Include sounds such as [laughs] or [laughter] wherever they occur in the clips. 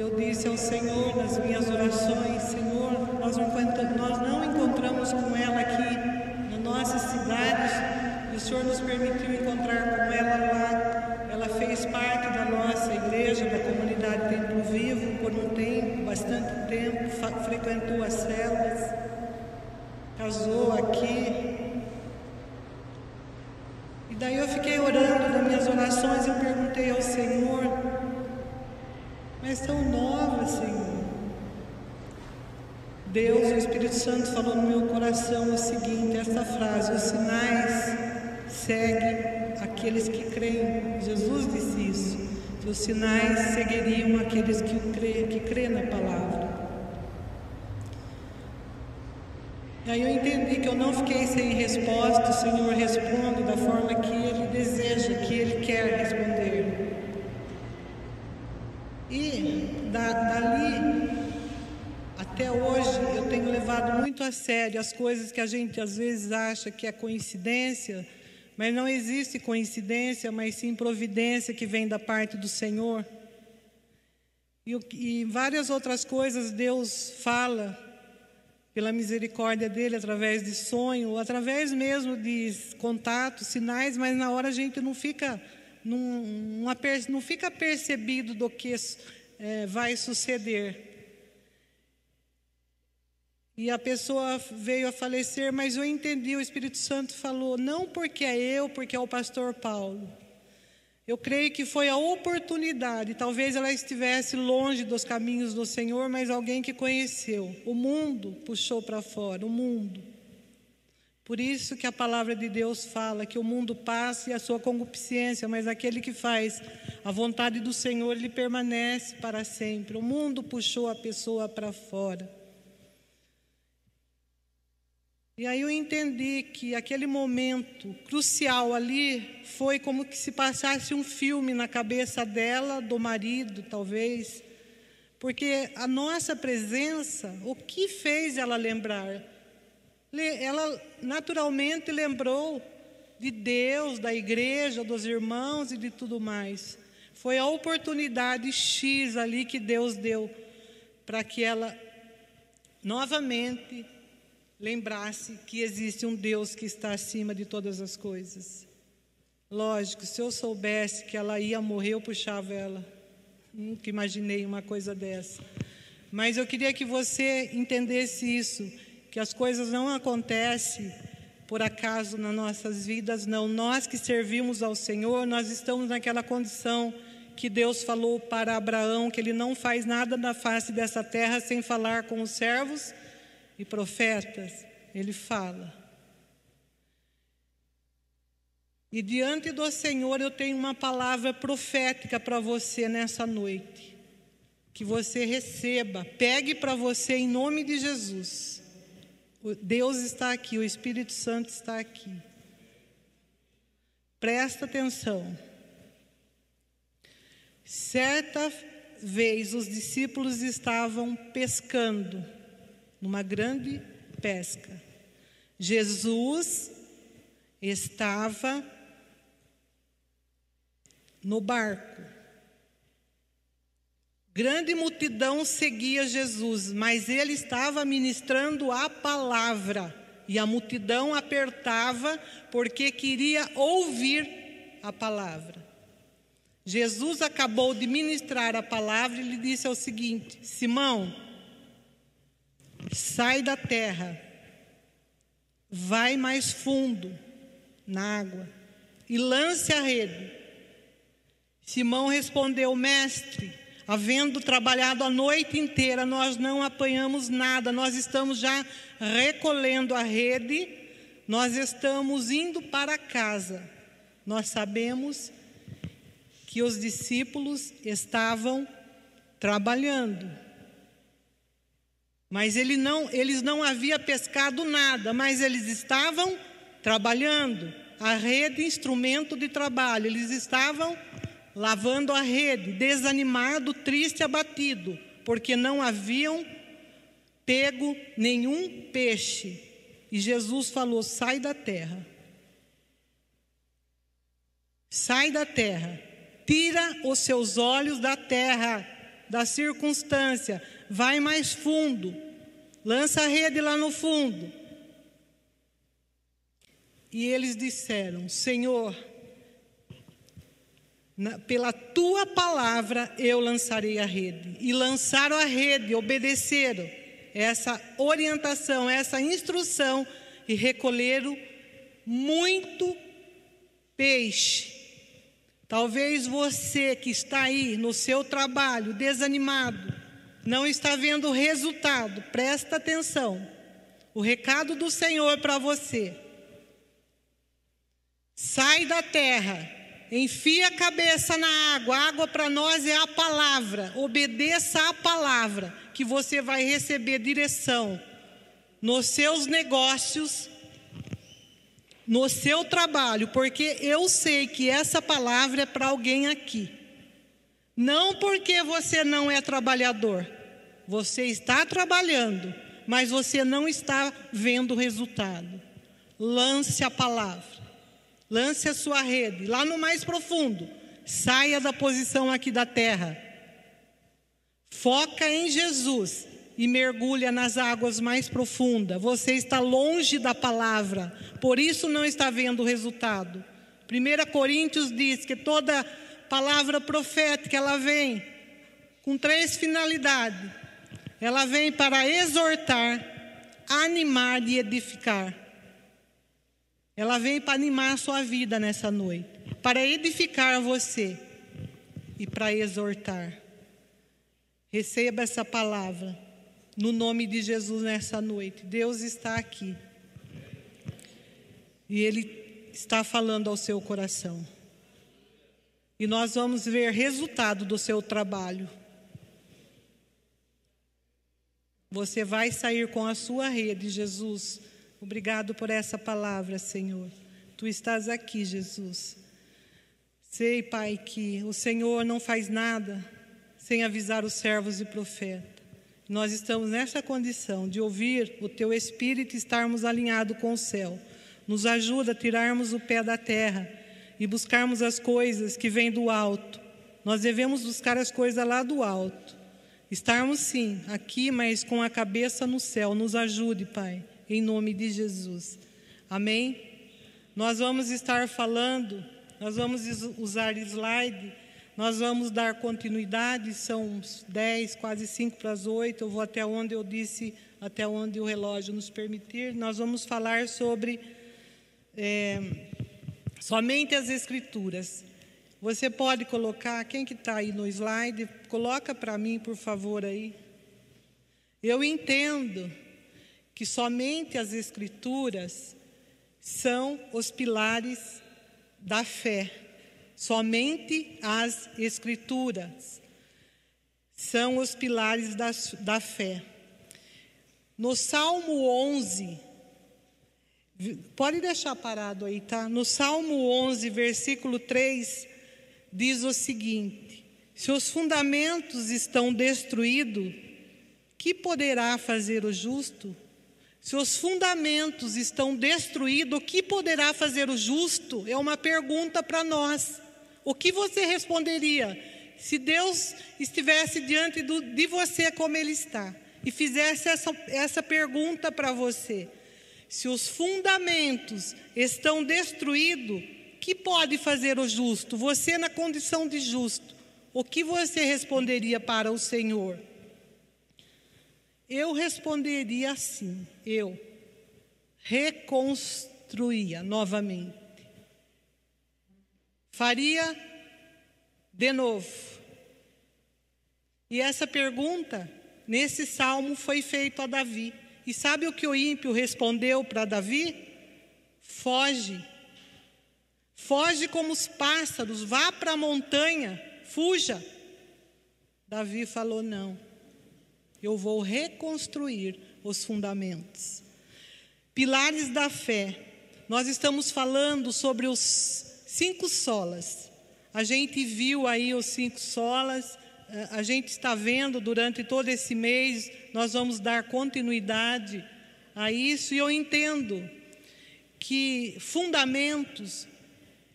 Eu disse ao Senhor nas minhas orações: Senhor, nós não, encontramos com ela aqui na nossa cidade, o Senhor nos permitiu encontrar com ela lá. Ela fez parte da nossa igreja, da comunidade Templo Vivo, por um tempo, bastante tempo, frequentou as células, casou aqui. E daí eu fiquei orando nas minhas orações e perguntei ao Senhor mas tão nova, Senhor. Deus, o Espírito Santo falou no meu coração o seguinte, essa frase, os sinais seguem aqueles que creem. Jesus disse isso, os sinais seguiriam aqueles que crê, que na palavra. E aí eu entendi que eu não fiquei sem resposta, o Senhor responde da forma que Ele deseja, que Ele quer responder. E da, dali até hoje eu tenho levado muito a sério as coisas que a gente às vezes acha que é coincidência, mas não existe coincidência, mas sim providência que vem da parte do Senhor. E, e várias outras coisas Deus fala pela misericórdia dele através de sonho, através mesmo de contatos, sinais, mas na hora a gente não fica não, não, não fica percebido do que é, vai suceder. E a pessoa veio a falecer, mas eu entendi, o Espírito Santo falou, não porque é eu, porque é o pastor Paulo. Eu creio que foi a oportunidade, talvez ela estivesse longe dos caminhos do Senhor, mas alguém que conheceu. O mundo puxou para fora, o mundo. Por isso que a palavra de Deus fala que o mundo passa e a sua concupiscência, mas aquele que faz a vontade do Senhor, ele permanece para sempre. O mundo puxou a pessoa para fora. E aí eu entendi que aquele momento crucial ali foi como que se passasse um filme na cabeça dela, do marido, talvez, porque a nossa presença, o que fez ela lembrar? Ela naturalmente lembrou de Deus, da igreja, dos irmãos e de tudo mais. Foi a oportunidade X ali que Deus deu para que ela novamente lembrasse que existe um Deus que está acima de todas as coisas. Lógico, se eu soubesse que ela ia morrer, eu puxava ela. Nunca imaginei uma coisa dessa. Mas eu queria que você entendesse isso que as coisas não acontecem por acaso nas nossas vidas, não. Nós que servimos ao Senhor, nós estamos naquela condição que Deus falou para Abraão, que ele não faz nada na face dessa terra sem falar com os servos e profetas. Ele fala. E diante do Senhor eu tenho uma palavra profética para você nessa noite. Que você receba, pegue para você em nome de Jesus. Deus está aqui, o Espírito Santo está aqui. Presta atenção. Certa vez os discípulos estavam pescando, numa grande pesca. Jesus estava no barco. Grande multidão seguia Jesus, mas ele estava ministrando a palavra e a multidão apertava porque queria ouvir a palavra. Jesus acabou de ministrar a palavra e lhe disse o seguinte: Simão, sai da terra, vai mais fundo na água e lance a rede. Simão respondeu: Mestre, Havendo trabalhado a noite inteira, nós não apanhamos nada, nós estamos já recolhendo a rede, nós estamos indo para casa. Nós sabemos que os discípulos estavam trabalhando. Mas ele não, eles não haviam pescado nada, mas eles estavam trabalhando. A rede, instrumento de trabalho, eles estavam lavando a rede, desanimado, triste, abatido, porque não haviam pego nenhum peixe. E Jesus falou: sai da terra. Sai da terra. Tira os seus olhos da terra. da circunstância, vai mais fundo, lança a rede lá no fundo. E eles disseram: Senhor, na, pela tua palavra eu lançarei a rede. E lançaram a rede, obedeceram essa orientação, essa instrução e recolheram muito peixe. Talvez você que está aí no seu trabalho, desanimado, não está vendo o resultado, presta atenção. O recado do Senhor para você. Sai da terra, enfia a cabeça na água. A água para nós é a palavra. Obedeça a palavra, que você vai receber direção nos seus negócios, no seu trabalho, porque eu sei que essa palavra é para alguém aqui. Não porque você não é trabalhador, você está trabalhando, mas você não está vendo o resultado. Lance a palavra, lance a sua rede lá no mais profundo. Saia da posição aqui da terra. Foca em Jesus e mergulha nas águas mais profundas. Você está longe da palavra, por isso não está vendo o resultado. 1 Coríntios diz que toda palavra profética ela vem com três finalidades. Ela vem para exortar, animar e edificar. Ela vem para animar a sua vida nessa noite, para edificar você e para exortar. Receba essa palavra no nome de Jesus nessa noite. Deus está aqui. E Ele está falando ao seu coração. E nós vamos ver resultado do seu trabalho. Você vai sair com a sua rede, Jesus. Obrigado por essa palavra, Senhor. Tu estás aqui, Jesus. Sei, Pai, que o Senhor não faz nada sem avisar os servos e profetas. Nós estamos nessa condição de ouvir o Teu Espírito e estarmos alinhados com o céu. Nos ajuda a tirarmos o pé da terra e buscarmos as coisas que vêm do alto. Nós devemos buscar as coisas lá do alto. Estarmos sim aqui, mas com a cabeça no céu. Nos ajude, Pai, em nome de Jesus. Amém? Nós vamos estar falando, nós vamos usar slide nós vamos dar continuidade, são 10, quase 5 para as 8. Eu vou até onde eu disse, até onde o relógio nos permitir. Nós vamos falar sobre é, somente as Escrituras. Você pode colocar, quem que está aí no slide, coloca para mim, por favor, aí. Eu entendo que somente as Escrituras são os pilares da fé. Somente as Escrituras são os pilares da, da fé. No Salmo 11, pode deixar parado aí, tá? No Salmo 11, versículo 3, diz o seguinte: Se os fundamentos estão destruídos, que poderá fazer o justo? Se os fundamentos estão destruídos, o que poderá fazer o justo? É uma pergunta para nós. O que você responderia se Deus estivesse diante do, de você como Ele está e fizesse essa, essa pergunta para você? Se os fundamentos estão destruídos, que pode fazer o justo? Você, na condição de justo, o que você responderia para o Senhor? Eu responderia assim: eu reconstruía novamente faria de novo? E essa pergunta, nesse salmo, foi feita a Davi. E sabe o que o ímpio respondeu para Davi? Foge. Foge como os pássaros, vá para a montanha, fuja. Davi falou: não, eu vou reconstruir os fundamentos. Pilares da fé. Nós estamos falando sobre os cinco solas. A gente viu aí os cinco solas, eh, a gente está vendo durante todo esse mês, nós vamos dar continuidade a isso, e eu entendo que fundamentos,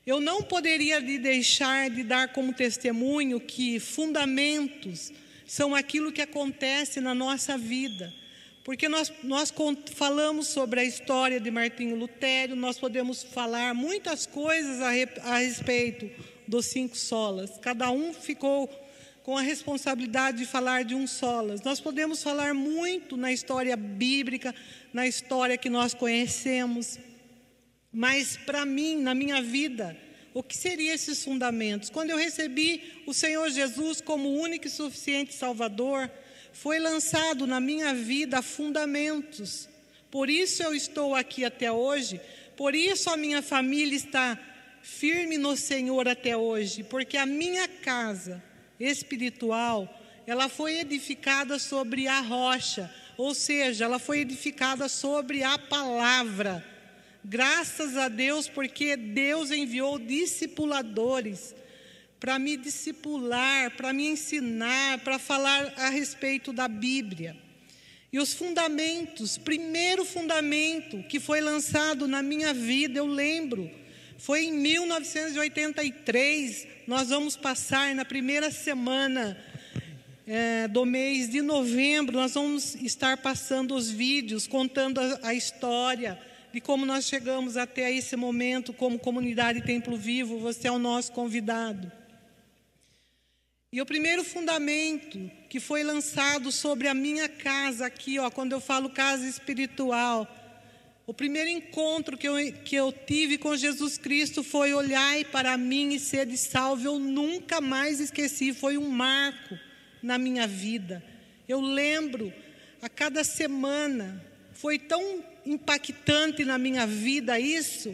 eu não poderia deixar de dar como testemunho que fundamentos são aquilo que acontece na nossa vida. Porque nós, nós falamos sobre a história de Martinho Lutero, nós podemos falar muitas coisas a, a respeito dos cinco solas. Cada um ficou com a responsabilidade de falar de um solas. Nós podemos falar muito na história bíblica, na história que nós conhecemos, mas para mim, na minha vida, o que seriam esses fundamentos? Quando eu recebi o Senhor Jesus como único e suficiente Salvador, foi lançado na minha vida fundamentos. Por isso eu estou aqui até hoje, por isso a minha família está firme no Senhor até hoje, porque a minha casa espiritual, ela foi edificada sobre a rocha, ou seja, ela foi edificada sobre a palavra. Graças a Deus, porque Deus enviou discipuladores para me discipular, para me ensinar, para falar a respeito da Bíblia. E os fundamentos, primeiro fundamento que foi lançado na minha vida, eu lembro, foi em 1983. Nós vamos passar na primeira semana é, do mês de novembro, nós vamos estar passando os vídeos, contando a, a história de como nós chegamos até esse momento como comunidade Templo Vivo. Você é o nosso convidado. E o primeiro fundamento que foi lançado sobre a minha casa aqui, ó, quando eu falo casa espiritual, o primeiro encontro que eu, que eu tive com Jesus Cristo foi olhar para mim e ser de salvo. Eu nunca mais esqueci, foi um marco na minha vida. Eu lembro a cada semana, foi tão impactante na minha vida isso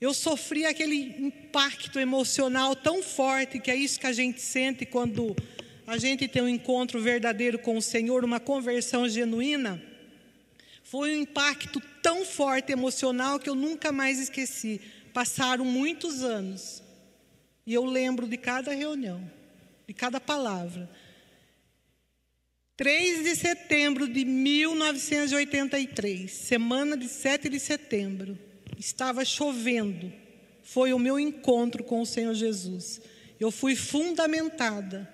eu sofri aquele impacto emocional tão forte, que é isso que a gente sente quando a gente tem um encontro verdadeiro com o Senhor, uma conversão genuína. Foi um impacto tão forte emocional que eu nunca mais esqueci. Passaram muitos anos e eu lembro de cada reunião, de cada palavra. 3 de setembro de 1983, semana de 7 de setembro estava chovendo. Foi o meu encontro com o Senhor Jesus. Eu fui fundamentada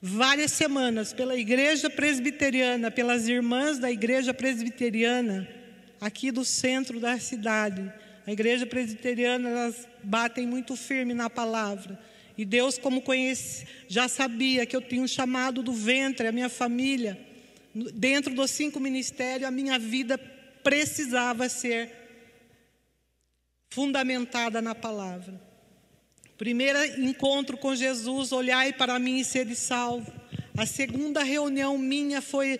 várias semanas pela igreja presbiteriana, pelas irmãs da igreja presbiteriana, aqui do centro da cidade. A igreja presbiteriana, elas batem muito firme na palavra. E Deus, como conhece, já sabia que eu tinha um chamado do ventre, a minha família. Dentro dos cinco ministérios, a minha vida precisava ser fundamentada na palavra. Primeiro encontro com Jesus, olhai para mim e sede salvo. A segunda reunião minha foi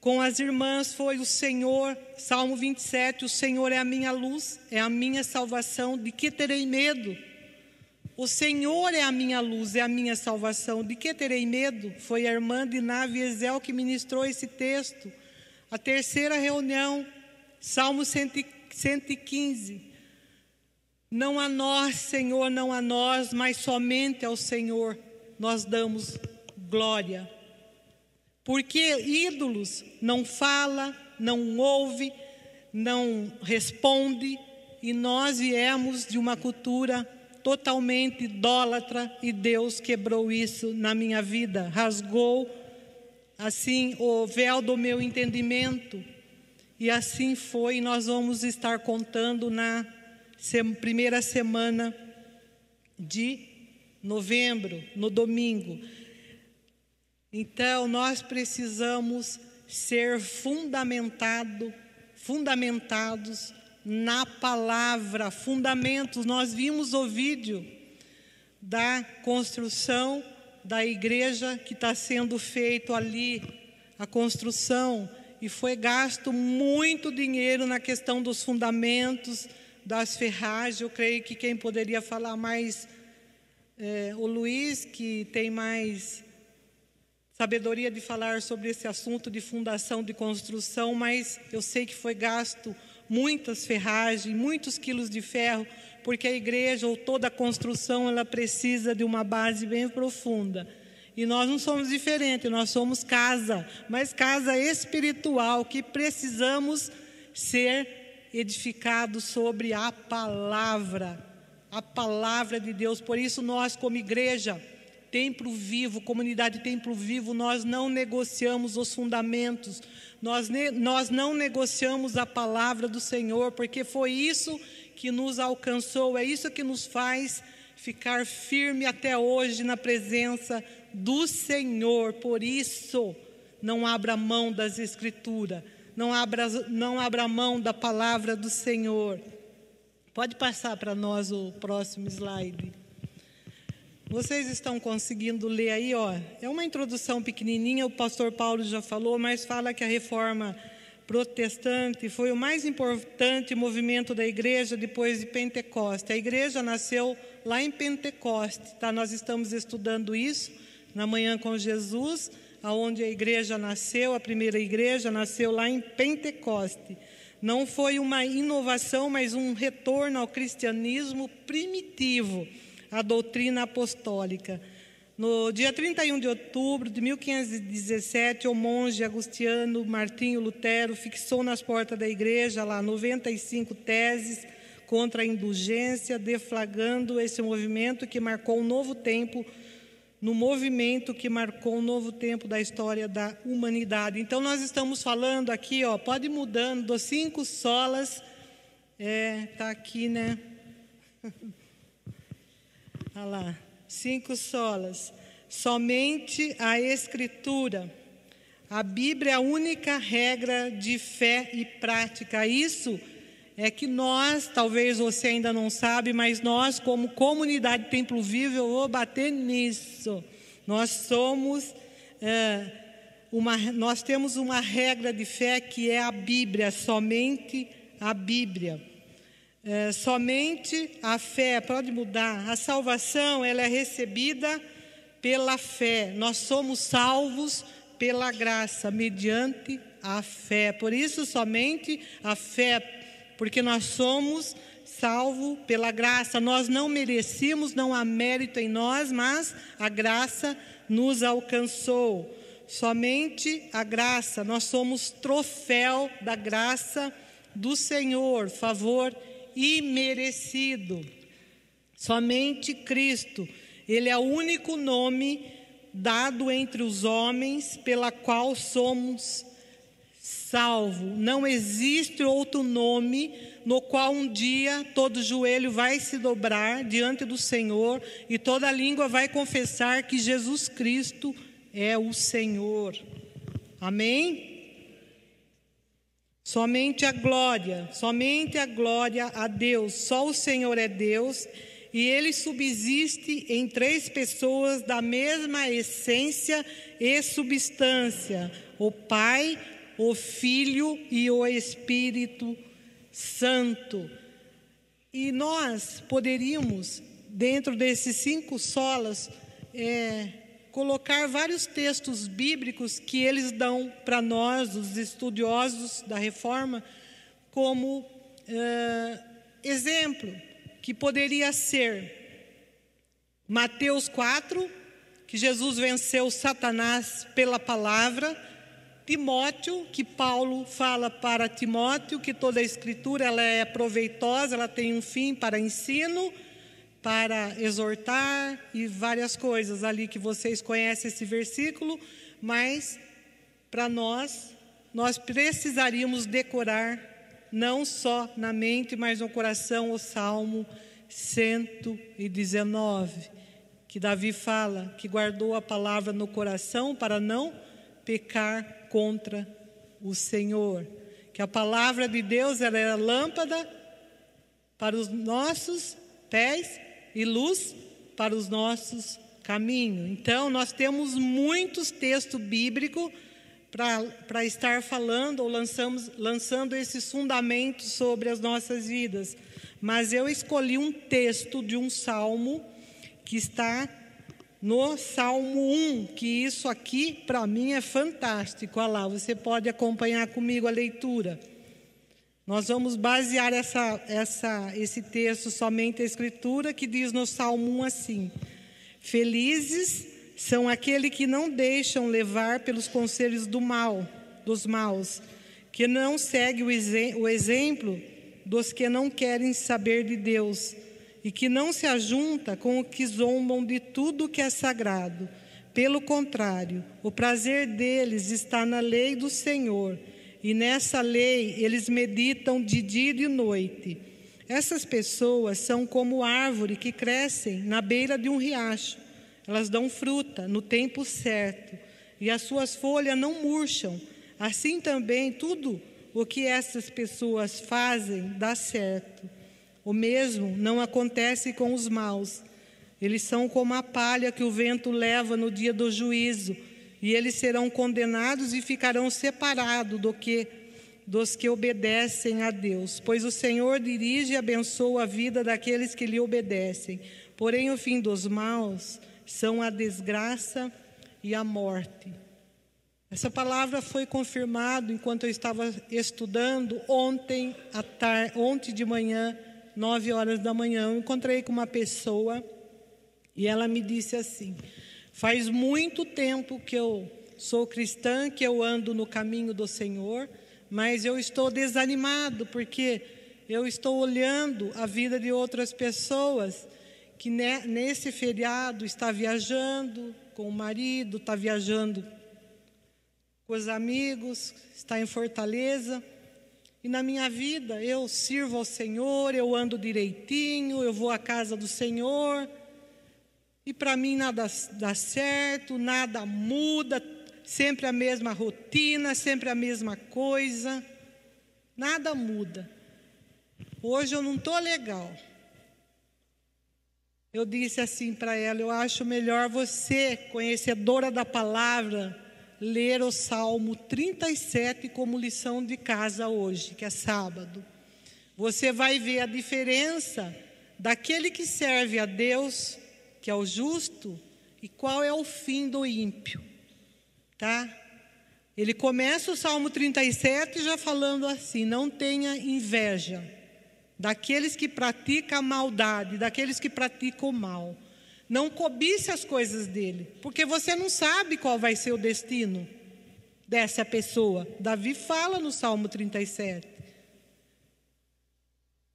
com as irmãs, foi o Senhor, Salmo 27, o Senhor é a minha luz, é a minha salvação, de que terei medo? O Senhor é a minha luz, é a minha salvação, de que terei medo? Foi a irmã de Nave Ezel que ministrou esse texto. A terceira reunião, Salmo 115, não a nós, Senhor, não a nós, mas somente ao Senhor nós damos glória. Porque ídolos não fala, não ouve, não responde, e nós viemos de uma cultura totalmente idólatra e Deus quebrou isso na minha vida, rasgou assim o véu do meu entendimento. E assim foi, nós vamos estar contando na primeira semana de novembro, no domingo. Então, nós precisamos ser fundamentado, fundamentados na palavra, fundamentos. Nós vimos o vídeo da construção da igreja que está sendo feito ali, a construção, e foi gasto muito dinheiro na questão dos fundamentos, das ferragens. Eu creio que quem poderia falar mais é o Luiz, que tem mais sabedoria de falar sobre esse assunto de fundação de construção, mas eu sei que foi gasto muitas ferragens, muitos quilos de ferro, porque a igreja ou toda a construção ela precisa de uma base bem profunda. E nós não somos diferentes, nós somos casa, mas casa espiritual que precisamos ser edificado sobre a palavra, a palavra de Deus. Por isso, nós, como igreja, Templo Vivo, comunidade Templo Vivo, nós não negociamos os fundamentos, nós, nós não negociamos a palavra do Senhor, porque foi isso que nos alcançou, é isso que nos faz ficar firme até hoje na presença do Senhor. Por isso, não abra mão das Escrituras, não abra, não abra mão da palavra do Senhor. Pode passar para nós o próximo slide. Vocês estão conseguindo ler aí, ó? É uma introdução pequenininha, o pastor Paulo já falou, mas fala que a reforma protestante foi o mais importante movimento da igreja depois de Pentecoste. A igreja nasceu lá em Pentecoste, tá? Nós estamos estudando isso na manhã com Jesus, aonde a igreja nasceu, a primeira igreja nasceu lá em Pentecoste. Não foi uma inovação, mas um retorno ao cristianismo primitivo a doutrina apostólica. No dia 31 de outubro de 1517, o monge agustiano Martinho Lutero fixou nas portas da igreja lá 95 teses contra a indulgência, deflagrando esse movimento que marcou um novo tempo no movimento que marcou um novo tempo da história da humanidade. Então nós estamos falando aqui, ó, pode ir mudando cinco solas, é, tá aqui, né? [laughs] Olha lá, cinco solas. Somente a Escritura. A Bíblia é a única regra de fé e prática. Isso é que nós, talvez você ainda não sabe, mas nós, como comunidade Templo Vivo, eu vou bater nisso. Nós somos, é, uma, nós temos uma regra de fé que é a Bíblia, somente a Bíblia. É, somente a fé pode mudar. A salvação ela é recebida pela fé. Nós somos salvos pela graça, mediante a fé. Por isso, somente a fé, porque nós somos salvos pela graça. Nós não merecíamos, não há mérito em nós, mas a graça nos alcançou. Somente a graça, nós somos troféu da graça do Senhor, favor imerecido. Somente Cristo, Ele é o único nome dado entre os homens pela qual somos salvos. Não existe outro nome no qual um dia todo joelho vai se dobrar diante do Senhor e toda língua vai confessar que Jesus Cristo é o Senhor. Amém? Somente a glória, somente a glória a Deus. Só o Senhor é Deus e ele subsiste em três pessoas da mesma essência e substância: o Pai, o Filho e o Espírito Santo. E nós poderíamos, dentro desses cinco solas, é, colocar vários textos bíblicos que eles dão para nós, os estudiosos da reforma, como uh, exemplo, que poderia ser Mateus 4, que Jesus venceu Satanás pela palavra, Timóteo, que Paulo fala para Timóteo que toda a escritura ela é proveitosa, ela tem um fim para ensino, para exortar e várias coisas ali que vocês conhecem esse versículo, mas para nós, nós precisaríamos decorar, não só na mente, mas no coração, o Salmo 119, que Davi fala que guardou a palavra no coração para não pecar contra o Senhor. Que a palavra de Deus ela é lâmpada para os nossos pés e luz para os nossos caminhos. Então, nós temos muitos textos bíblicos para estar falando ou lançamos, lançando esses fundamentos sobre as nossas vidas. Mas eu escolhi um texto de um salmo que está no Salmo 1, que isso aqui para mim é fantástico. Olha lá, você pode acompanhar comigo a leitura. Nós vamos basear essa, essa, esse texto somente a Escritura, que diz no Salmo 1 assim: Felizes são aqueles que não deixam levar pelos conselhos do mal, dos maus, que não seguem o, o exemplo dos que não querem saber de Deus e que não se ajunta com o que zombam de tudo que é sagrado. Pelo contrário, o prazer deles está na lei do Senhor, e nessa lei eles meditam de dia e de noite. Essas pessoas são como árvore que crescem na beira de um riacho. Elas dão fruta no tempo certo, e as suas folhas não murcham. Assim também tudo o que essas pessoas fazem dá certo. O mesmo não acontece com os maus. Eles são como a palha que o vento leva no dia do juízo, e eles serão condenados e ficarão separados do que dos que obedecem a Deus, pois o Senhor dirige e abençoa a vida daqueles que lhe obedecem. Porém, o fim dos maus são a desgraça e a morte. Essa palavra foi confirmada enquanto eu estava estudando ontem à tarde, ontem de manhã nove horas da manhã, eu encontrei com uma pessoa e ela me disse assim: faz muito tempo que eu sou cristã, que eu ando no caminho do Senhor, mas eu estou desanimado porque eu estou olhando a vida de outras pessoas que nesse feriado está viajando com o marido, está viajando com os amigos, está em Fortaleza. E na minha vida eu sirvo ao Senhor, eu ando direitinho, eu vou à casa do Senhor. E para mim nada dá certo, nada muda, sempre a mesma rotina, sempre a mesma coisa. Nada muda. Hoje eu não estou legal. Eu disse assim para ela: eu acho melhor você, conhecedora da palavra, ler o Salmo 37 como lição de casa hoje, que é sábado. Você vai ver a diferença daquele que serve a Deus, que é o justo, e qual é o fim do ímpio. Tá? Ele começa o Salmo 37 já falando assim: não tenha inveja daqueles que praticam a maldade, daqueles que praticam o mal. Não cobice as coisas dele, porque você não sabe qual vai ser o destino dessa pessoa. Davi fala no Salmo 37.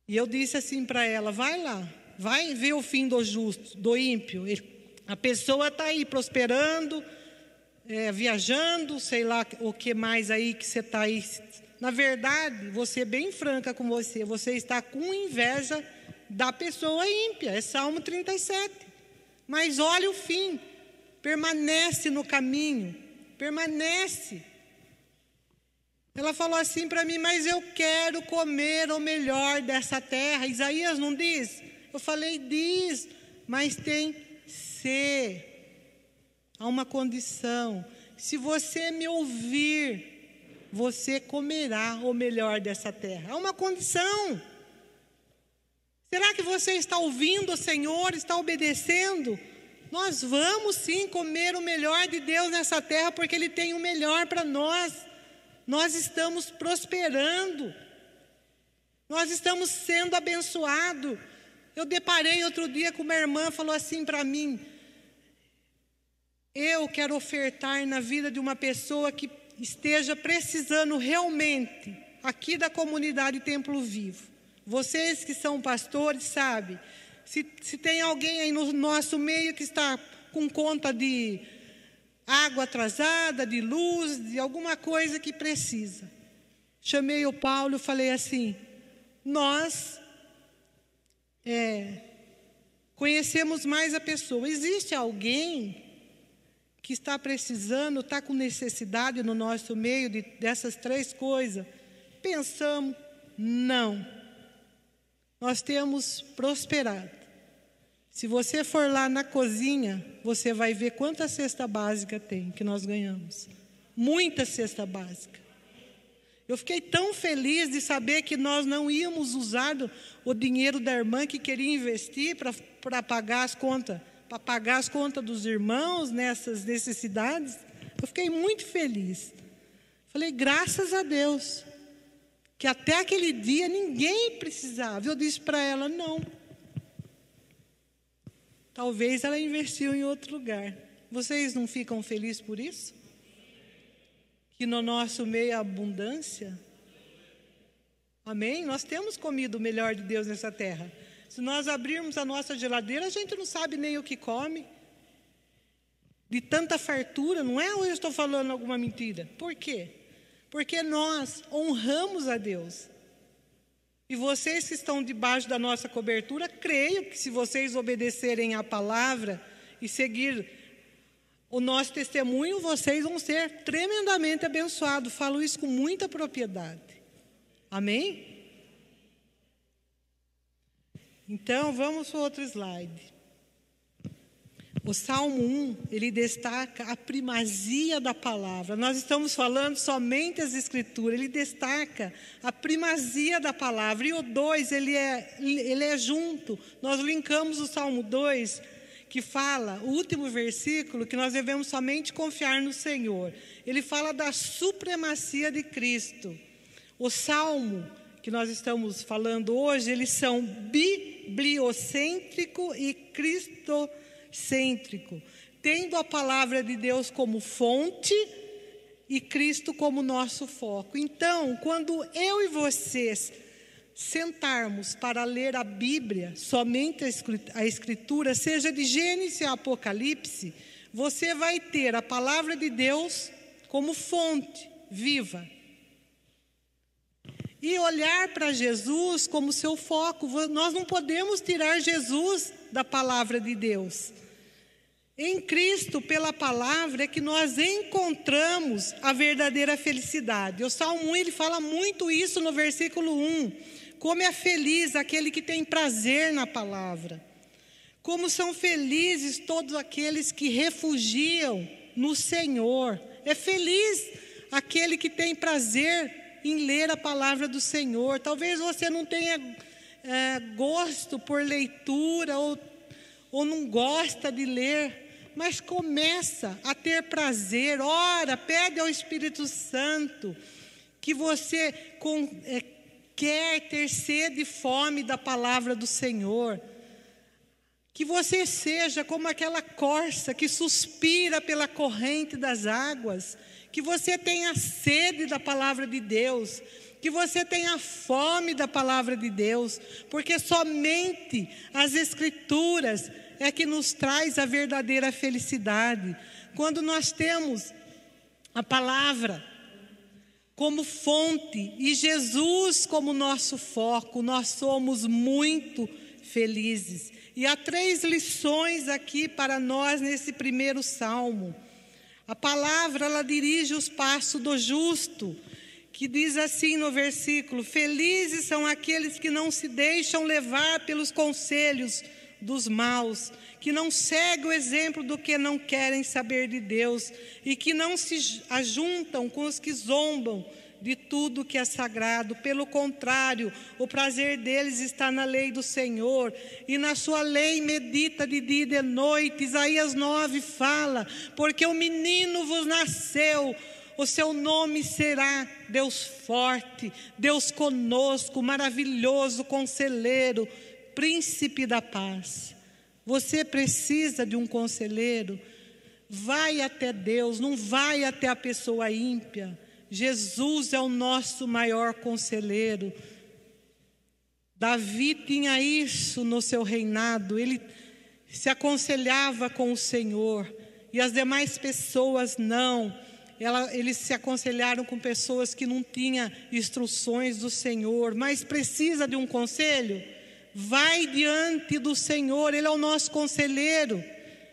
E eu disse assim para ela: vai lá, vai ver o fim do justo, do ímpio. A pessoa está aí prosperando, é, viajando, sei lá o que mais aí que você está aí. Na verdade, vou ser bem franca com você, você está com inveja da pessoa ímpia. É Salmo 37. Mas olha o fim, permanece no caminho, permanece. Ela falou assim para mim, mas eu quero comer o melhor dessa terra. Isaías não diz? Eu falei, diz, mas tem ser. Há uma condição. Se você me ouvir, você comerá o melhor dessa terra. Há uma condição. Será que você está ouvindo o Senhor, está obedecendo? Nós vamos sim comer o melhor de Deus nessa terra, porque Ele tem o melhor para nós. Nós estamos prosperando, nós estamos sendo abençoados. Eu deparei outro dia com uma irmã, falou assim para mim: Eu quero ofertar na vida de uma pessoa que esteja precisando realmente, aqui da comunidade Templo Vivo. Vocês que são pastores sabem, se, se tem alguém aí no nosso meio que está com conta de água atrasada, de luz, de alguma coisa que precisa. Chamei o Paulo e falei assim: nós é, conhecemos mais a pessoa. Existe alguém que está precisando, está com necessidade no nosso meio de, dessas três coisas? Pensamos, não nós temos prosperado. Se você for lá na cozinha, você vai ver quanta cesta básica tem que nós ganhamos. Muita cesta básica. Eu fiquei tão feliz de saber que nós não íamos usar o dinheiro da irmã que queria investir para pagar as contas, para pagar as contas dos irmãos nessas necessidades. Eu fiquei muito feliz. Falei, graças a Deus que até aquele dia ninguém precisava. Eu disse para ela: não. Talvez ela investiu em outro lugar. Vocês não ficam felizes por isso? Que no nosso meio há abundância? Amém? Nós temos comido o melhor de Deus nessa terra. Se nós abrirmos a nossa geladeira, a gente não sabe nem o que come. De tanta fartura, não é ou eu estou falando alguma mentira? Por quê? Porque nós honramos a Deus. E vocês que estão debaixo da nossa cobertura, creio que se vocês obedecerem à palavra e seguir o nosso testemunho, vocês vão ser tremendamente abençoados. Falo isso com muita propriedade. Amém? Então, vamos para outro slide. O Salmo 1, ele destaca a primazia da palavra. Nós estamos falando somente as escrituras, ele destaca a primazia da palavra. E o 2, ele é, ele é junto. Nós linkamos o Salmo 2, que fala, o último versículo, que nós devemos somente confiar no Senhor. Ele fala da supremacia de Cristo. O Salmo que nós estamos falando hoje, eles são bibliocêntrico e cristocêntrico cêntrico, tendo a palavra de Deus como fonte e Cristo como nosso foco. Então, quando eu e vocês sentarmos para ler a Bíblia, somente a Escritura, seja de Gênesis a Apocalipse, você vai ter a palavra de Deus como fonte viva. E olhar para Jesus como seu foco. Nós não podemos tirar Jesus da palavra de Deus. Em Cristo, pela palavra, é que nós encontramos a verdadeira felicidade. O Salmo 1 ele fala muito isso no versículo 1. Como é feliz aquele que tem prazer na palavra. Como são felizes todos aqueles que refugiam no Senhor. É feliz aquele que tem prazer em ler a palavra do Senhor. Talvez você não tenha é, gosto por leitura ou, ou não gosta de ler mas começa a ter prazer, ora, pede ao Espírito Santo que você é, quer ter sede e fome da palavra do Senhor. Que você seja como aquela corça que suspira pela corrente das águas. Que você tenha sede da palavra de Deus. Que você tenha fome da palavra de Deus. Porque somente as Escrituras é que nos traz a verdadeira felicidade. Quando nós temos a palavra como fonte e Jesus como nosso foco, nós somos muito felizes. E há três lições aqui para nós nesse primeiro salmo. A palavra ela dirige os passos do justo, que diz assim no versículo: Felizes são aqueles que não se deixam levar pelos conselhos dos maus, que não seguem o exemplo do que não querem saber de Deus e que não se ajuntam com os que zombam de tudo que é sagrado. Pelo contrário, o prazer deles está na lei do Senhor e na sua lei medita de dia e de noite. Isaías 9 fala: Porque o menino vos nasceu. O seu nome será Deus forte, Deus conosco, maravilhoso conselheiro, príncipe da paz. Você precisa de um conselheiro. Vai até Deus, não vai até a pessoa ímpia. Jesus é o nosso maior conselheiro. Davi tinha isso no seu reinado, ele se aconselhava com o Senhor e as demais pessoas não. Ela, eles se aconselharam com pessoas que não tinham instruções do Senhor, mas precisa de um conselho? Vai diante do Senhor, Ele é o nosso conselheiro,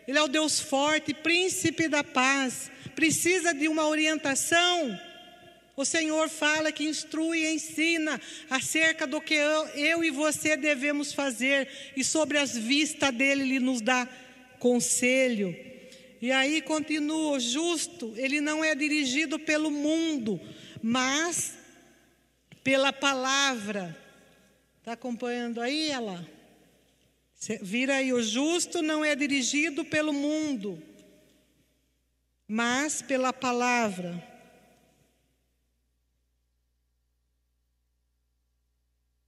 Ele é o Deus forte, príncipe da paz. Precisa de uma orientação? O Senhor fala que instrui e ensina acerca do que eu, eu, e você devemos fazer, e sobre as vistas dele, Ele nos dá conselho. E aí continua: o justo, ele não é dirigido pelo mundo, mas pela palavra Está acompanhando aí ela? Vira aí, o justo não é dirigido pelo mundo, mas pela palavra.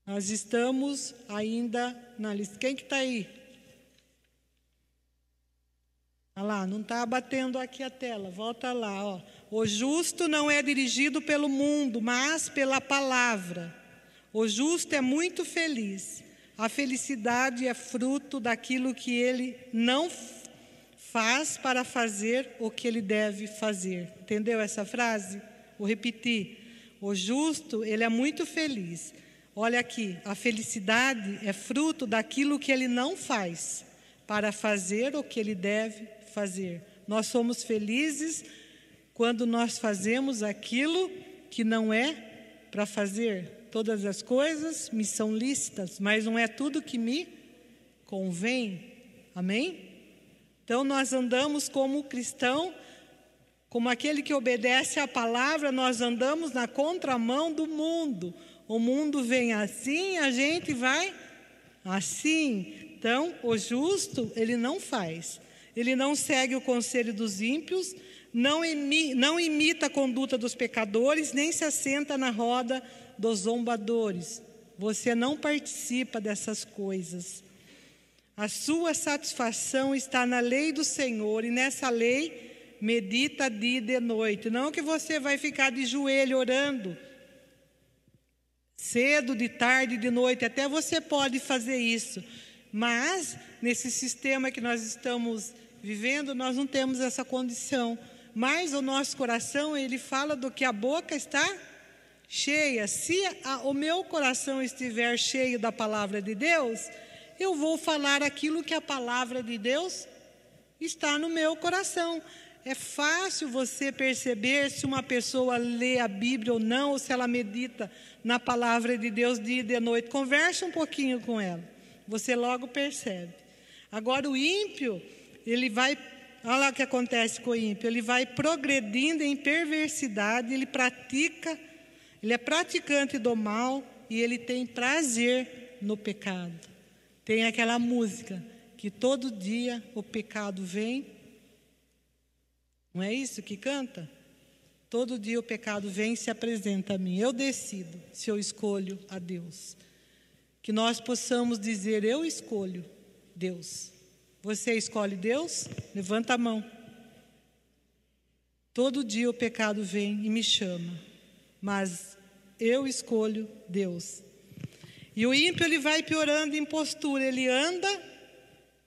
Nós estamos ainda na lista. Quem que está aí? Olha lá, não está batendo aqui a tela. Volta lá, ó. O justo não é dirigido pelo mundo, mas pela palavra. O justo é muito feliz. A felicidade é fruto daquilo que ele não faz para fazer o que ele deve fazer. Entendeu essa frase? Vou repetir. O justo, ele é muito feliz. Olha aqui, a felicidade é fruto daquilo que ele não faz para fazer o que ele deve fazer. Nós somos felizes quando nós fazemos aquilo que não é para fazer. Todas as coisas me são lícitas, mas não é tudo que me convém. Amém? Então nós andamos como cristão, como aquele que obedece à palavra, nós andamos na contramão do mundo. O mundo vem assim, a gente vai assim. Então, o justo, ele não faz. Ele não segue o conselho dos ímpios, não, não imita a conduta dos pecadores, nem se assenta na roda dos zombadores. Você não participa dessas coisas. A sua satisfação está na lei do Senhor e nessa lei medita dia e de noite. Não que você vai ficar de joelho orando cedo, de tarde, de noite, até você pode fazer isso. Mas nesse sistema que nós estamos vivendo, nós não temos essa condição. Mas o nosso coração, ele fala do que a boca está cheia. Se a, o meu coração estiver cheio da palavra de Deus, eu vou falar aquilo que a palavra de Deus está no meu coração. É fácil você perceber se uma pessoa lê a Bíblia ou não, ou se ela medita na palavra de Deus dia e de noite. Converse um pouquinho com ela. Você logo percebe. Agora o ímpio, ele vai, olha lá o que acontece com o ímpio, ele vai progredindo em perversidade, ele pratica, ele é praticante do mal e ele tem prazer no pecado. Tem aquela música que todo dia o pecado vem. Não é isso que canta? Todo dia o pecado vem e se apresenta a mim. Eu decido se eu escolho a Deus. Que nós possamos dizer: Eu escolho Deus. Você escolhe Deus? Levanta a mão. Todo dia o pecado vem e me chama, mas eu escolho Deus. E o ímpio ele vai piorando em postura, ele anda,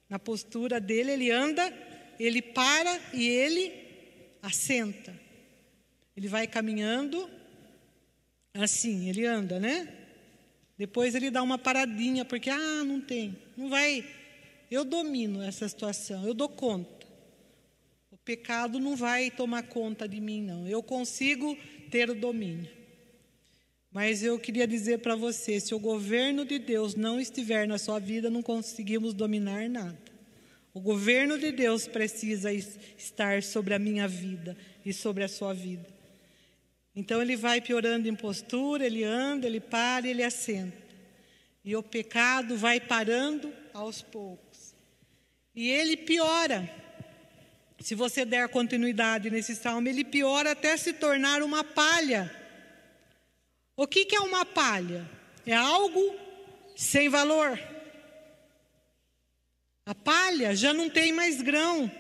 na postura dele, ele anda, ele para e ele assenta. Ele vai caminhando assim, ele anda, né? Depois ele dá uma paradinha, porque, ah, não tem, não vai. Eu domino essa situação, eu dou conta. O pecado não vai tomar conta de mim, não. Eu consigo ter o domínio. Mas eu queria dizer para você: se o governo de Deus não estiver na sua vida, não conseguimos dominar nada. O governo de Deus precisa estar sobre a minha vida e sobre a sua vida. Então ele vai piorando em postura, ele anda, ele para, ele assenta. E o pecado vai parando aos poucos. E ele piora. Se você der continuidade nesse salmo, ele piora até se tornar uma palha o que, que é uma palha? É algo sem valor. A palha já não tem mais grão.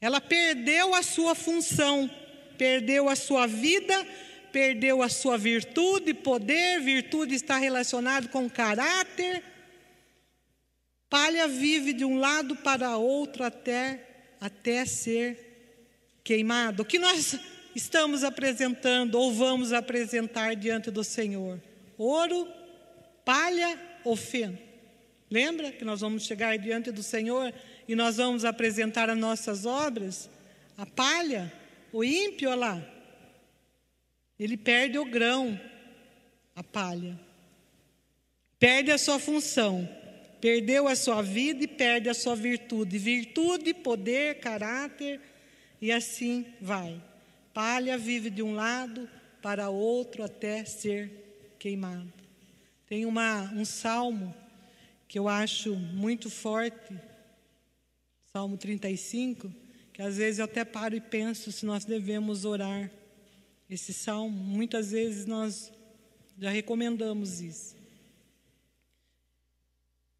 Ela perdeu a sua função, perdeu a sua vida, perdeu a sua virtude, poder. Virtude está relacionado com caráter. Palha vive de um lado para outro até até ser queimado. O que nós estamos apresentando ou vamos apresentar diante do Senhor? Ouro, palha ou feno? Lembra que nós vamos chegar diante do Senhor e nós vamos apresentar as nossas obras? A palha, o ímpio, olha lá, ele perde o grão, a palha, perde a sua função, perdeu a sua vida e perde a sua virtude. Virtude, poder, caráter, e assim vai palha vive de um lado para outro até ser queimado. Tem uma, um salmo que eu acho muito forte, Salmo 35, que às vezes eu até paro e penso se nós devemos orar esse salmo. Muitas vezes nós já recomendamos isso.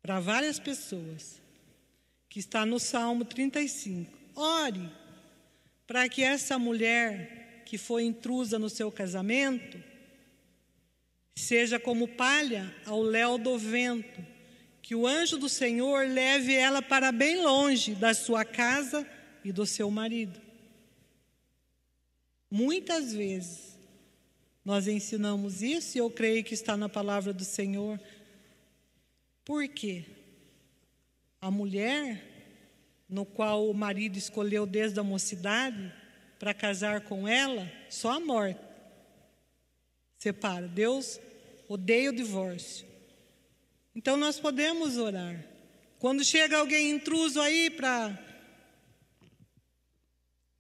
Para várias pessoas, que está no Salmo 35. Ore para que essa mulher que foi intrusa no seu casamento seja como palha ao léu do vento, que o anjo do Senhor leve ela para bem longe da sua casa e do seu marido. Muitas vezes nós ensinamos isso e eu creio que está na palavra do Senhor. Por quê? A mulher, no qual o marido escolheu desde a mocidade para casar com ela, só a morte separa. Deus odeia o divórcio. Então nós podemos orar. Quando chega alguém intruso aí para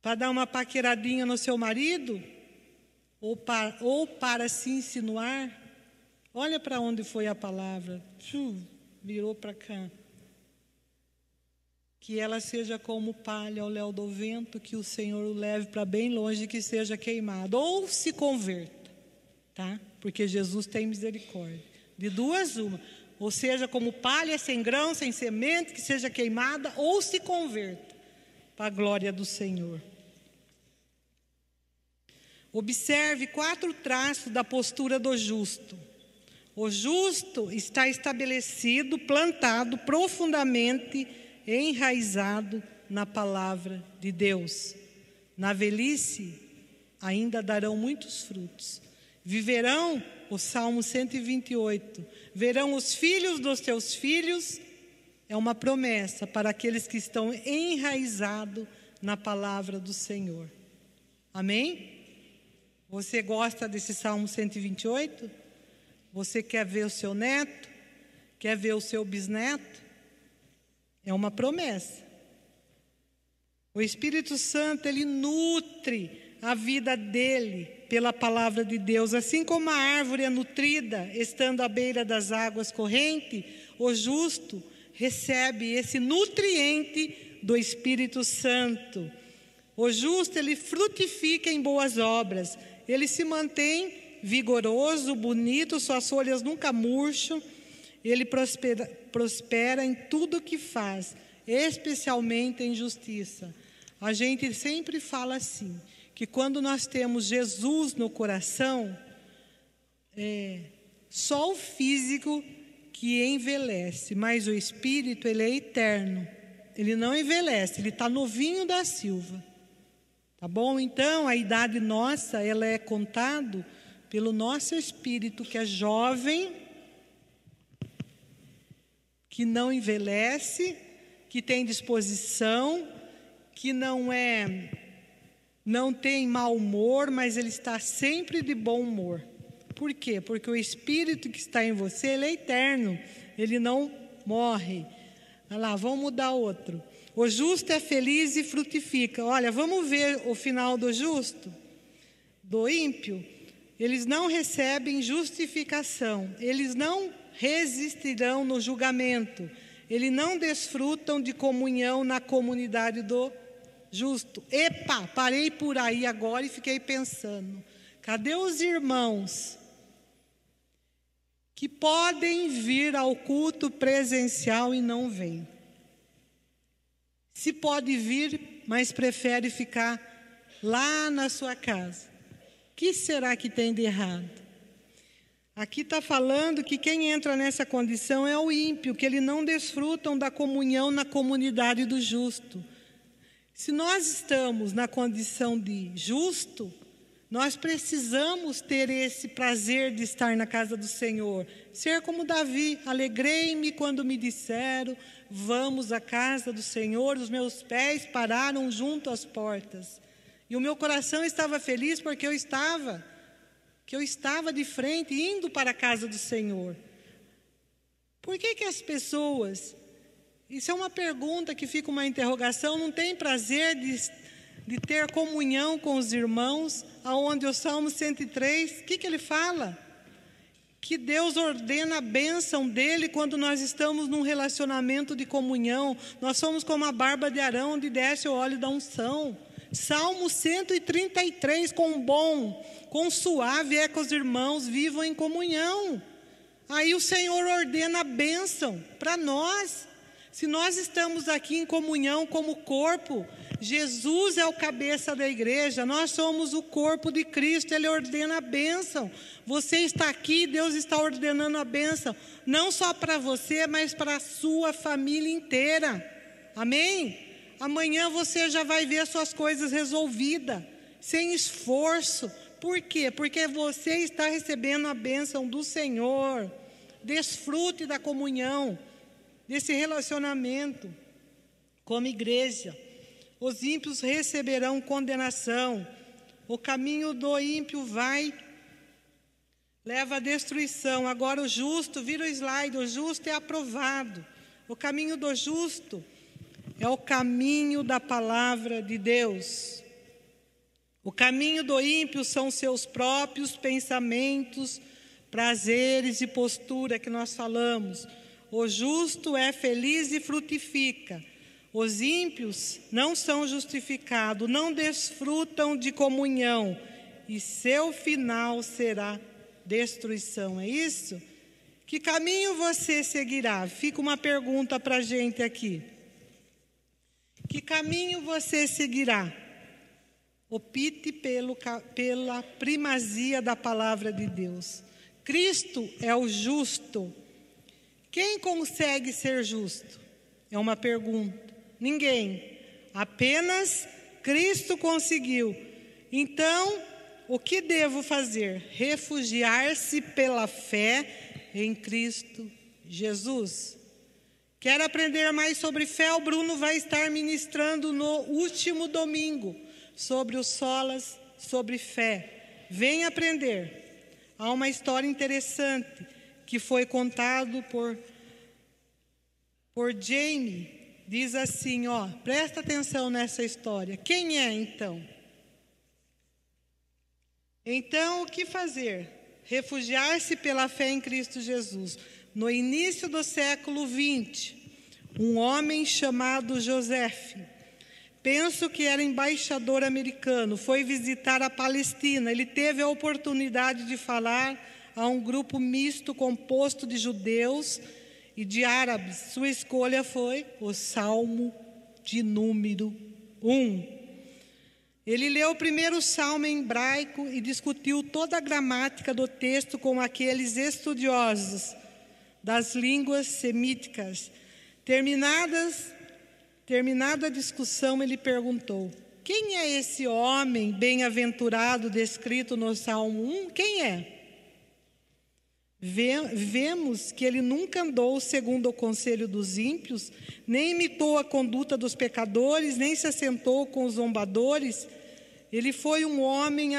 para dar uma paqueradinha no seu marido, ou para, ou para se insinuar, olha para onde foi a palavra, virou para cá. Que ela seja como palha ao léu do vento, que o Senhor o leve para bem longe, que seja queimado, ou se converta, tá? Porque Jesus tem misericórdia. De duas, uma. Ou seja, como palha sem grão, sem semente, que seja queimada, ou se converta para a glória do Senhor. Observe quatro traços da postura do justo. O justo está estabelecido, plantado profundamente, enraizado na palavra de Deus. Na velhice, ainda darão muitos frutos. Viverão, o Salmo 128, verão os filhos dos teus filhos, é uma promessa para aqueles que estão enraizados na palavra do Senhor. Amém? Você gosta desse Salmo 128? Você quer ver o seu neto? Quer ver o seu bisneto? É uma promessa. O Espírito Santo, ele nutre a vida dele pela palavra de Deus. Assim como a árvore é nutrida, estando à beira das águas correntes, o justo recebe esse nutriente do Espírito Santo. O justo, ele frutifica em boas obras ele se mantém vigoroso, bonito, suas folhas nunca murcham, ele prospera, prospera em tudo que faz, especialmente em justiça. A gente sempre fala assim, que quando nós temos Jesus no coração, é, só o físico que envelhece, mas o espírito ele é eterno. Ele não envelhece, ele está novinho da Silva. Tá bom? Então, a idade nossa, ela é contado pelo nosso espírito que é jovem, que não envelhece, que tem disposição, que não é não tem mau humor, mas ele está sempre de bom humor. Por quê? Porque o espírito que está em você, ele é eterno, ele não morre. Olha lá, vamos mudar outro. O justo é feliz e frutifica. Olha, vamos ver o final do justo, do ímpio. Eles não recebem justificação, eles não resistirão no julgamento, eles não desfrutam de comunhão na comunidade do justo. Epa, parei por aí agora e fiquei pensando: cadê os irmãos que podem vir ao culto presencial e não vêm? Se pode vir, mas prefere ficar lá na sua casa. Que será que tem de errado? Aqui está falando que quem entra nessa condição é o ímpio, que ele não desfrutam da comunhão na comunidade do justo. Se nós estamos na condição de justo, nós precisamos ter esse prazer de estar na casa do Senhor. Ser como Davi, alegrei-me quando me disseram: Vamos à casa do Senhor. Os meus pés pararam junto às portas. E o meu coração estava feliz porque eu estava, que eu estava de frente, indo para a casa do Senhor. Por que, que as pessoas, isso é uma pergunta que fica uma interrogação, não têm prazer de de ter comunhão com os irmãos, aonde o Salmo 103, o que, que ele fala? Que Deus ordena a bênção dele quando nós estamos num relacionamento de comunhão. Nós somos como a barba de Arão, onde desce o óleo da unção. Salmo 133, com bom, com suave é que os irmãos vivam em comunhão. Aí o Senhor ordena a bênção para nós. Se nós estamos aqui em comunhão como corpo, Jesus é o cabeça da igreja, nós somos o corpo de Cristo, Ele ordena a bênção. Você está aqui, Deus está ordenando a bênção, não só para você, mas para a sua família inteira. Amém? Amanhã você já vai ver suas coisas resolvidas, sem esforço. Por quê? Porque você está recebendo a bênção do Senhor. Desfrute da comunhão desse relacionamento como igreja. Os ímpios receberão condenação. O caminho do ímpio vai leva à destruição. Agora o justo, vira o slide, o justo é aprovado. O caminho do justo é o caminho da palavra de Deus. O caminho do ímpio são seus próprios pensamentos, prazeres e postura que nós falamos. O justo é feliz e frutifica. Os ímpios não são justificados, não desfrutam de comunhão, e seu final será destruição. É isso? Que caminho você seguirá? Fica uma pergunta para a gente aqui. Que caminho você seguirá? Opte pelo, pela primazia da palavra de Deus. Cristo é o justo. Quem consegue ser justo? É uma pergunta. Ninguém. Apenas Cristo conseguiu. Então, o que devo fazer? Refugiar-se pela fé em Cristo Jesus. Quer aprender mais sobre fé? O Bruno vai estar ministrando no último domingo sobre os solas, sobre fé. Vem aprender. Há uma história interessante que foi contado por por Jamie. Diz assim, ó, presta atenção nessa história. Quem é então? Então, o que fazer? Refugiar-se pela fé em Cristo Jesus. No início do século XX, um homem chamado Joseph, penso que era embaixador americano, foi visitar a Palestina. Ele teve a oportunidade de falar a um grupo misto composto de judeus e de árabes. Sua escolha foi o Salmo de número 1. Ele leu o primeiro salmo em hebraico e discutiu toda a gramática do texto com aqueles estudiosos das línguas semíticas. Terminadas, terminada a discussão, ele perguntou: Quem é esse homem bem-aventurado descrito no Salmo 1? Quem é? Vemos que ele nunca andou segundo o conselho dos ímpios, nem imitou a conduta dos pecadores, nem se assentou com os zombadores. Ele foi um homem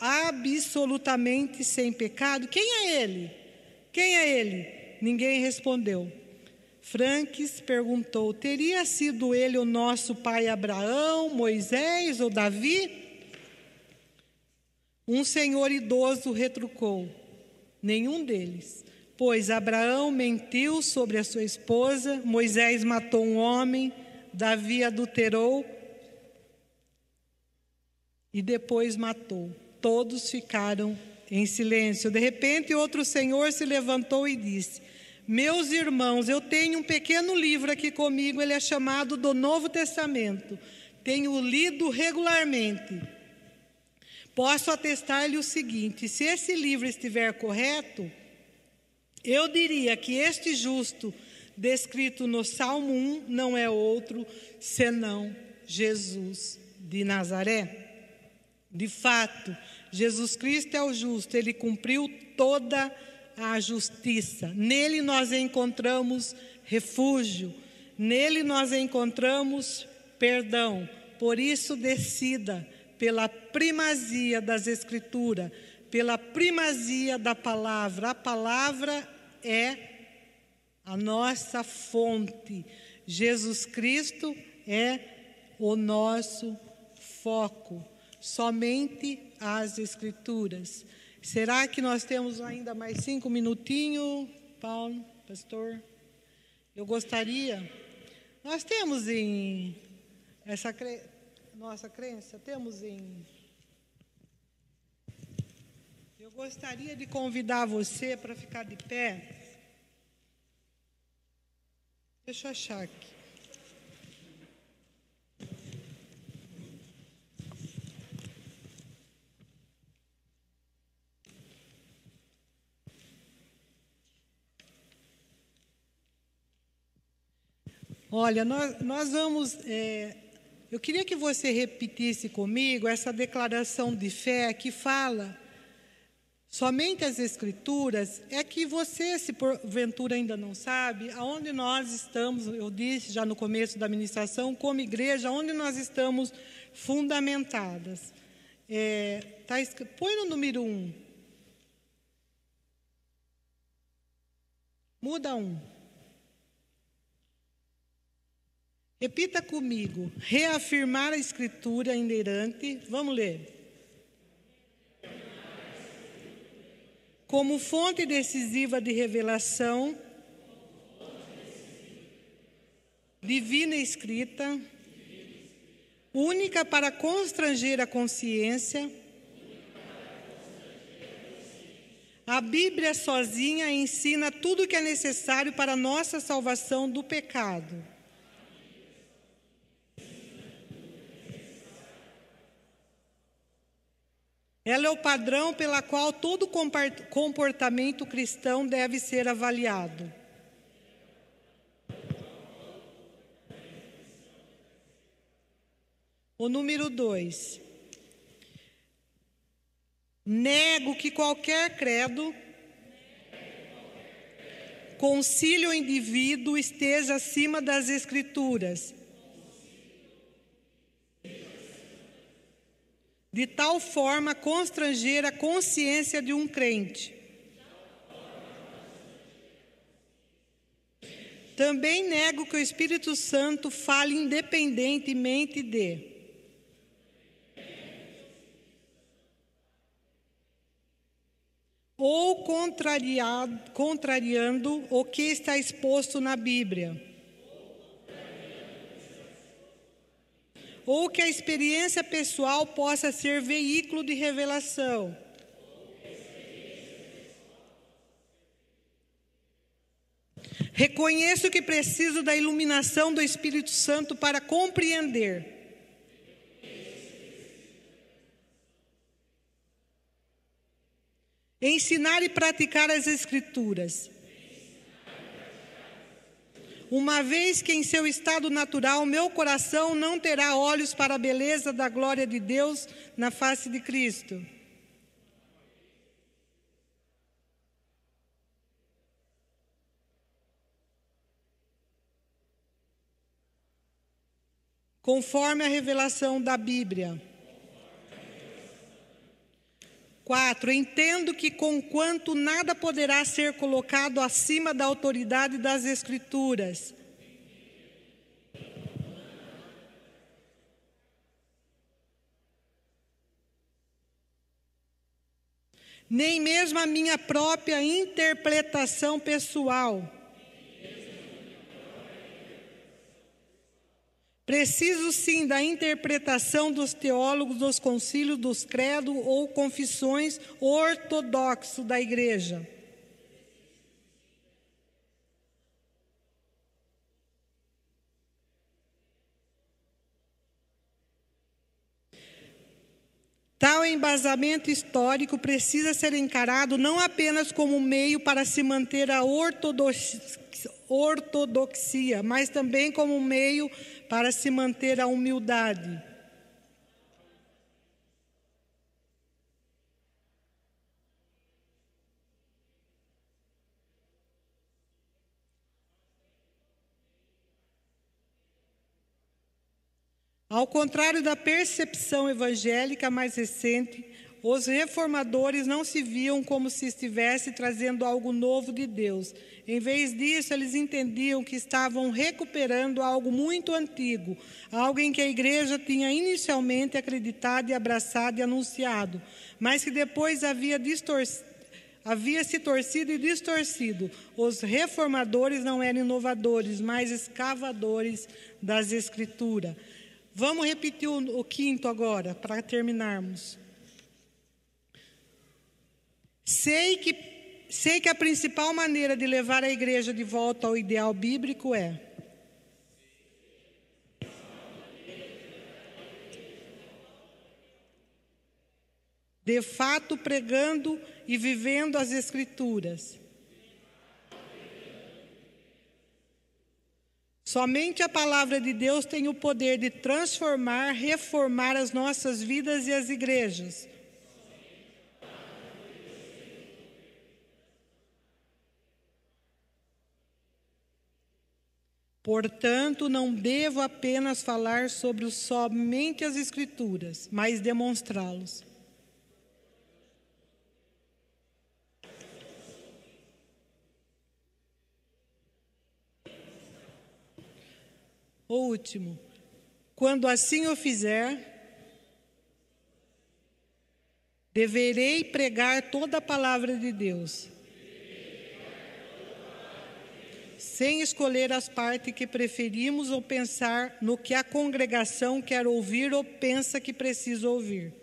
absolutamente sem pecado. Quem é ele? Quem é ele? Ninguém respondeu. Franques perguntou: Teria sido ele o nosso pai Abraão, Moisés ou Davi? Um senhor idoso retrucou: Nenhum deles. Pois Abraão mentiu sobre a sua esposa, Moisés matou um homem, Davi adulterou e depois matou. Todos ficaram em silêncio. De repente, outro senhor se levantou e disse: Meus irmãos, eu tenho um pequeno livro aqui comigo, ele é chamado do Novo Testamento. Tenho lido regularmente. Posso atestar-lhe o seguinte: se esse livro estiver correto, eu diria que este justo descrito no Salmo 1 não é outro senão Jesus de Nazaré. De fato, Jesus Cristo é o justo, ele cumpriu toda a justiça. Nele nós encontramos refúgio, nele nós encontramos perdão. Por isso, decida pela primazia das Escrituras, pela primazia da palavra. A palavra é a nossa fonte. Jesus Cristo é o nosso foco. Somente as Escrituras. Será que nós temos ainda mais cinco minutinhos, Paulo, pastor? Eu gostaria. Nós temos em essa nossa crença, temos em. Eu gostaria de convidar você para ficar de pé. Deixa eu achar aqui. Olha, nós, nós vamos. É, eu queria que você repetisse comigo essa declaração de fé que fala somente as Escrituras. É que você, se porventura ainda não sabe, aonde nós estamos, eu disse já no começo da ministração, como igreja, onde nós estamos fundamentadas. É, tá, põe no número um. Muda um. Repita comigo. Reafirmar a escritura inerrante. Vamos ler. Como fonte decisiva de revelação, divina escrita, única para constranger a consciência. A Bíblia sozinha ensina tudo o que é necessário para a nossa salvação do pecado. Ela é o padrão pela qual todo comportamento cristão deve ser avaliado. O número dois. Nego que qualquer credo concílio o indivíduo esteja acima das Escrituras de tal forma constranger a consciência de um crente. Também nego que o Espírito Santo fale independentemente de. Ou contrariando o que está exposto na Bíblia. Ou que a experiência pessoal possa ser veículo de revelação. Reconheço que preciso da iluminação do Espírito Santo para compreender. Ensinar e praticar as Escrituras uma vez que em seu estado natural meu coração não terá olhos para a beleza da glória de Deus na face de Cristo. Conforme a revelação da Bíblia. 4. Entendo que, conquanto nada poderá ser colocado acima da autoridade das Escrituras, nem mesmo a minha própria interpretação pessoal Preciso sim da interpretação dos teólogos dos concílios, dos credos ou confissões ortodoxos da igreja. Tal embasamento histórico precisa ser encarado não apenas como meio para se manter a ortodoxia, mas também como meio para se manter a humildade. Ao contrário da percepção evangélica mais recente, os reformadores não se viam como se estivesse trazendo algo novo de Deus. Em vez disso, eles entendiam que estavam recuperando algo muito antigo, algo em que a igreja tinha inicialmente acreditado e abraçado e anunciado, mas que depois havia distorcido havia se torcido e distorcido. Os reformadores não eram inovadores, mas escavadores das Escrituras. Vamos repetir o, o quinto agora, para terminarmos. Sei que, sei que a principal maneira de levar a igreja de volta ao ideal bíblico é. De fato, pregando e vivendo as Escrituras. Somente a palavra de Deus tem o poder de transformar, reformar as nossas vidas e as igrejas. Portanto, não devo apenas falar sobre somente as Escrituras, mas demonstrá-los. O último, quando assim o fizer, deverei pregar toda a palavra de Deus sem escolher as partes que preferimos ou pensar no que a congregação quer ouvir ou pensa que precisa ouvir.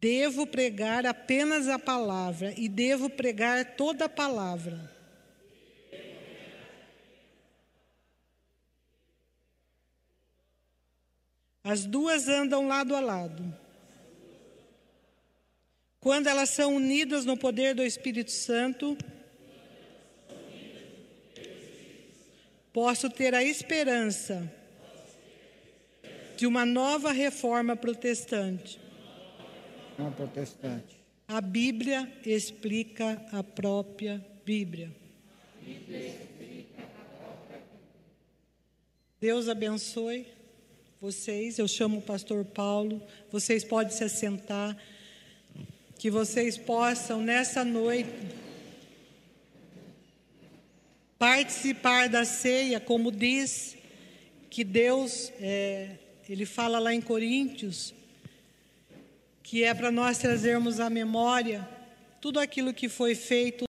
Devo pregar apenas a palavra e devo pregar toda a palavra. As duas andam lado a lado. Quando elas são unidas no poder do Espírito Santo, posso ter a esperança de uma nova reforma protestante. Não protestante. A Bíblia explica a própria Bíblia. Deus abençoe vocês. Eu chamo o pastor Paulo. Vocês podem se assentar. Que vocês possam, nessa noite, participar da ceia, como diz que Deus, é, ele fala lá em Coríntios, que é para nós trazermos à memória tudo aquilo que foi feito